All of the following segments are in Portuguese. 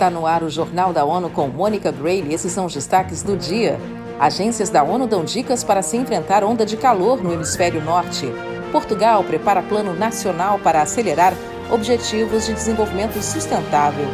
Está no ar o Jornal da ONU com Mônica Grayle. Esses são os destaques do dia. Agências da ONU dão dicas para se enfrentar onda de calor no hemisfério norte. Portugal prepara plano nacional para acelerar objetivos de desenvolvimento sustentável.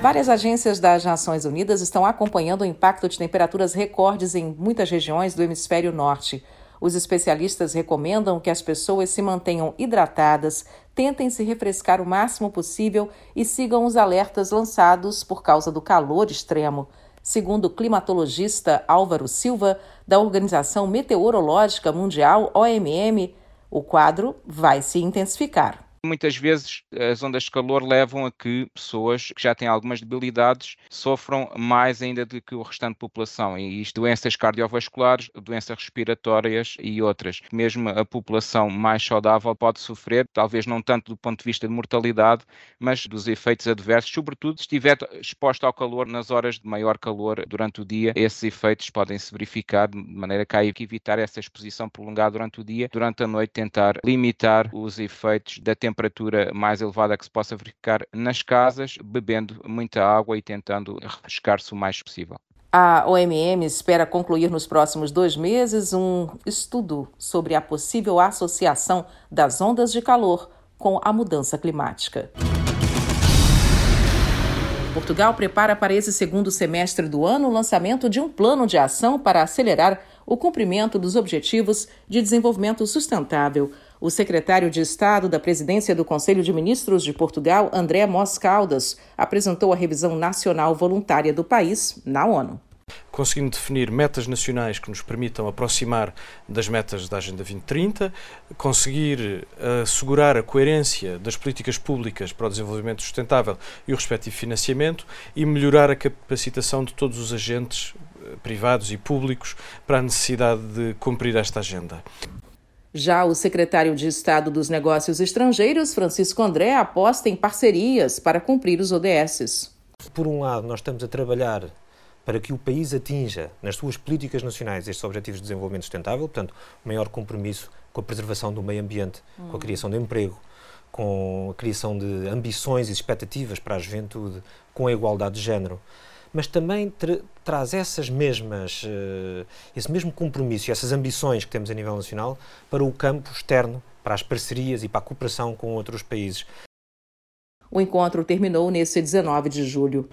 Várias agências das Nações Unidas estão acompanhando o impacto de temperaturas recordes em muitas regiões do hemisfério norte. Os especialistas recomendam que as pessoas se mantenham hidratadas, tentem se refrescar o máximo possível e sigam os alertas lançados por causa do calor extremo. Segundo o climatologista Álvaro Silva, da Organização Meteorológica Mundial, OMM, o quadro vai se intensificar. Muitas vezes as ondas de calor levam a que pessoas que já têm algumas debilidades sofram mais ainda do que o restante da população, e isto doenças cardiovasculares, doenças respiratórias e outras. Mesmo a população mais saudável pode sofrer, talvez não tanto do ponto de vista de mortalidade, mas dos efeitos adversos, sobretudo se estiver exposto ao calor nas horas de maior calor durante o dia, esses efeitos podem se verificar de maneira que há que evitar essa exposição prolongada durante o dia, durante a noite tentar limitar os efeitos da temperatura temperatura mais elevada que se possa verificar nas casas, bebendo muita água e tentando refrescar-se o mais possível. A OMM espera concluir nos próximos dois meses um estudo sobre a possível associação das ondas de calor com a mudança climática. Portugal prepara para esse segundo semestre do ano o lançamento de um plano de ação para acelerar o cumprimento dos Objetivos de Desenvolvimento Sustentável. O secretário de Estado da Presidência do Conselho de Ministros de Portugal, André Mos Caldas, apresentou a revisão nacional voluntária do país na ONU conseguindo definir metas nacionais que nos permitam aproximar das metas da Agenda 2030, conseguir eh, assegurar a coerência das políticas públicas para o desenvolvimento sustentável e o respectivo financiamento e melhorar a capacitação de todos os agentes eh, privados e públicos para a necessidade de cumprir esta agenda. Já o secretário de Estado dos Negócios Estrangeiros, Francisco André, aposta em parcerias para cumprir os ODSs. Por um lado, nós estamos a trabalhar para que o país atinja, nas suas políticas nacionais, estes Objetivos de Desenvolvimento Sustentável, portanto, maior compromisso com a preservação do meio ambiente, hum. com a criação de emprego, com a criação de ambições e expectativas para a juventude, com a igualdade de género mas também tra traz essas mesmas, uh, esse mesmo compromisso e essas ambições que temos a nível nacional para o campo externo, para as parcerias e para a cooperação com outros países. O encontro terminou nesse 19 de julho.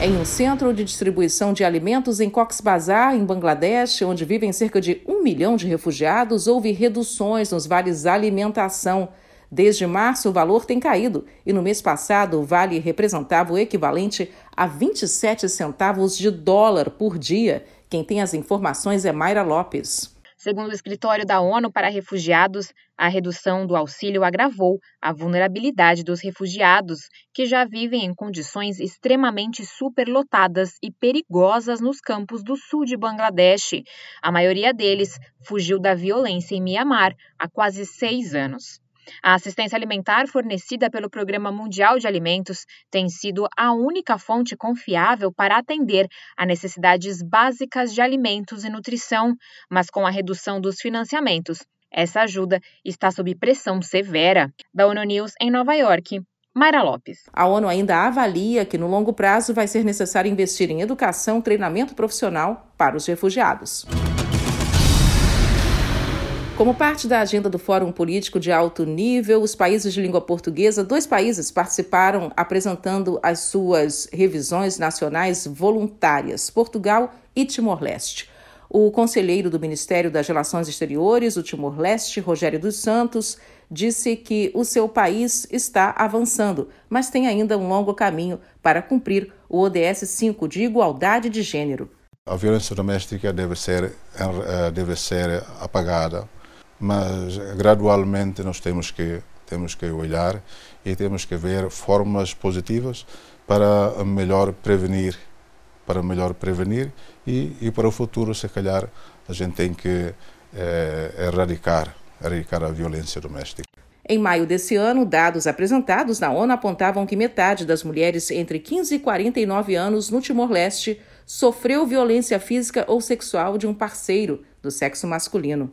Em um centro de distribuição de alimentos em Cox's Bazar, em Bangladesh, onde vivem cerca de um milhão de refugiados, houve reduções nos vales alimentação Desde março, o valor tem caído e no mês passado o vale representava o equivalente a 27 centavos de dólar por dia. Quem tem as informações é Mayra Lopes. Segundo o escritório da ONU para Refugiados, a redução do auxílio agravou a vulnerabilidade dos refugiados, que já vivem em condições extremamente superlotadas e perigosas nos campos do sul de Bangladesh. A maioria deles fugiu da violência em Mianmar há quase seis anos. A assistência alimentar fornecida pelo Programa Mundial de Alimentos tem sido a única fonte confiável para atender a necessidades básicas de alimentos e nutrição, mas com a redução dos financiamentos, essa ajuda está sob pressão severa. Da ONU News em Nova York, Mayra Lopes. A ONU ainda avalia que no longo prazo vai ser necessário investir em educação, treinamento profissional para os refugiados. Como parte da agenda do Fórum Político de Alto Nível, os países de língua portuguesa, dois países participaram apresentando as suas revisões nacionais voluntárias: Portugal e Timor-Leste. O conselheiro do Ministério das Relações Exteriores, do Timor-Leste, Rogério dos Santos, disse que o seu país está avançando, mas tem ainda um longo caminho para cumprir o ODS 5 de igualdade de gênero. A violência doméstica deve ser, eh, deve ser apagada mas gradualmente nós temos que temos que olhar e temos que ver formas positivas para melhor prevenir, para melhor prevenir e, e para o futuro, se calhar, a gente tem que é, erradicar, erradicar a violência doméstica. Em maio desse ano, dados apresentados na ONU apontavam que metade das mulheres entre 15 e 49 anos no Timor-Leste sofreu violência física ou sexual de um parceiro do sexo masculino.